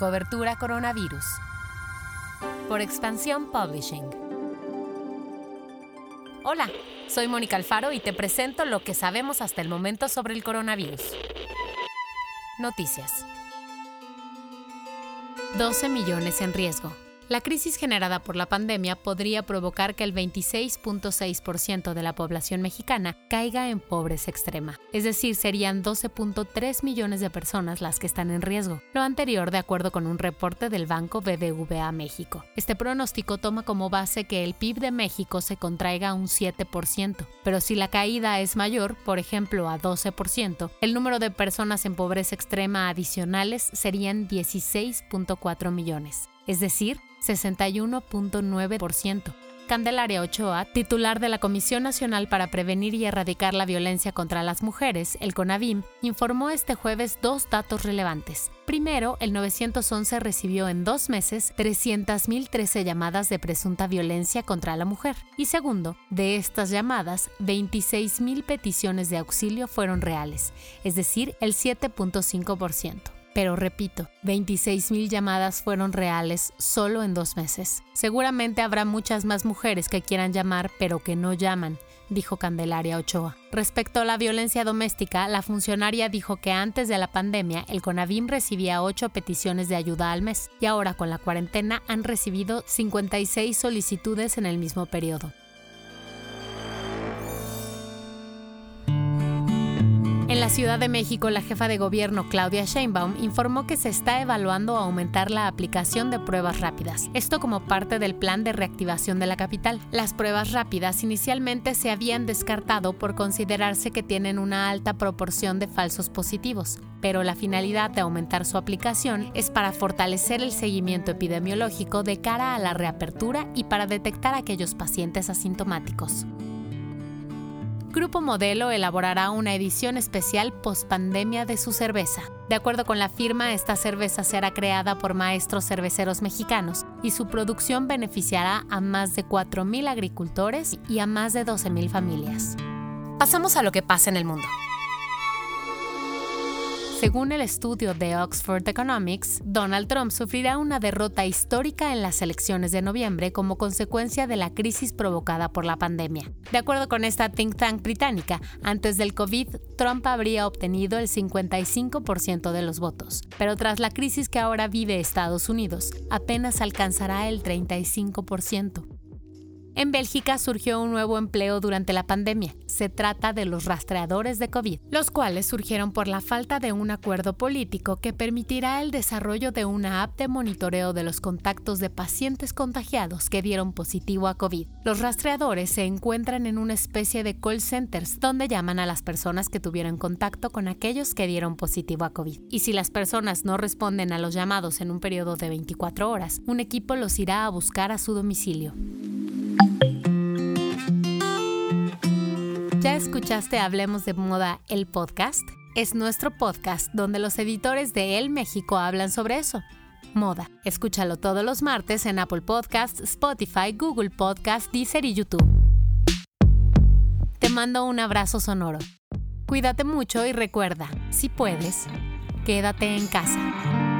Cobertura Coronavirus. Por Expansión Publishing. Hola, soy Mónica Alfaro y te presento lo que sabemos hasta el momento sobre el coronavirus. Noticias. 12 millones en riesgo. La crisis generada por la pandemia podría provocar que el 26.6% de la población mexicana caiga en pobreza extrema, es decir, serían 12.3 millones de personas las que están en riesgo, lo anterior de acuerdo con un reporte del Banco BBVA México. Este pronóstico toma como base que el PIB de México se contraiga un 7%, pero si la caída es mayor, por ejemplo a 12%, el número de personas en pobreza extrema adicionales serían 16.4 millones, es decir, 61.9%. Candelaria Ochoa, titular de la Comisión Nacional para Prevenir y Erradicar la Violencia contra las Mujeres, el CONAVIM, informó este jueves dos datos relevantes. Primero, el 911 recibió en dos meses 300.013 llamadas de presunta violencia contra la mujer. Y segundo, de estas llamadas, 26.000 peticiones de auxilio fueron reales, es decir, el 7.5%. Pero repito, 26.000 llamadas fueron reales solo en dos meses. Seguramente habrá muchas más mujeres que quieran llamar pero que no llaman, dijo Candelaria Ochoa. Respecto a la violencia doméstica, la funcionaria dijo que antes de la pandemia el CONAVIM recibía 8 peticiones de ayuda al mes y ahora con la cuarentena han recibido 56 solicitudes en el mismo periodo. Ciudad de México, la jefa de gobierno Claudia Sheinbaum informó que se está evaluando aumentar la aplicación de pruebas rápidas, esto como parte del plan de reactivación de la capital. Las pruebas rápidas inicialmente se habían descartado por considerarse que tienen una alta proporción de falsos positivos, pero la finalidad de aumentar su aplicación es para fortalecer el seguimiento epidemiológico de cara a la reapertura y para detectar aquellos pacientes asintomáticos. Grupo Modelo elaborará una edición especial post-pandemia de su cerveza. De acuerdo con la firma, esta cerveza será creada por maestros cerveceros mexicanos y su producción beneficiará a más de 4.000 agricultores y a más de 12.000 familias. Pasamos a lo que pasa en el mundo. Según el estudio de Oxford Economics, Donald Trump sufrirá una derrota histórica en las elecciones de noviembre como consecuencia de la crisis provocada por la pandemia. De acuerdo con esta think tank británica, antes del COVID, Trump habría obtenido el 55% de los votos, pero tras la crisis que ahora vive Estados Unidos, apenas alcanzará el 35%. En Bélgica surgió un nuevo empleo durante la pandemia. Se trata de los rastreadores de COVID, los cuales surgieron por la falta de un acuerdo político que permitirá el desarrollo de una app de monitoreo de los contactos de pacientes contagiados que dieron positivo a COVID. Los rastreadores se encuentran en una especie de call centers donde llaman a las personas que tuvieron contacto con aquellos que dieron positivo a COVID. Y si las personas no responden a los llamados en un periodo de 24 horas, un equipo los irá a buscar a su domicilio. Escuchaste Hablemos de Moda, el podcast? Es nuestro podcast donde los editores de El México hablan sobre eso. Moda. Escúchalo todos los martes en Apple Podcasts, Spotify, Google Podcasts, Deezer y YouTube. Te mando un abrazo sonoro. Cuídate mucho y recuerda, si puedes, quédate en casa.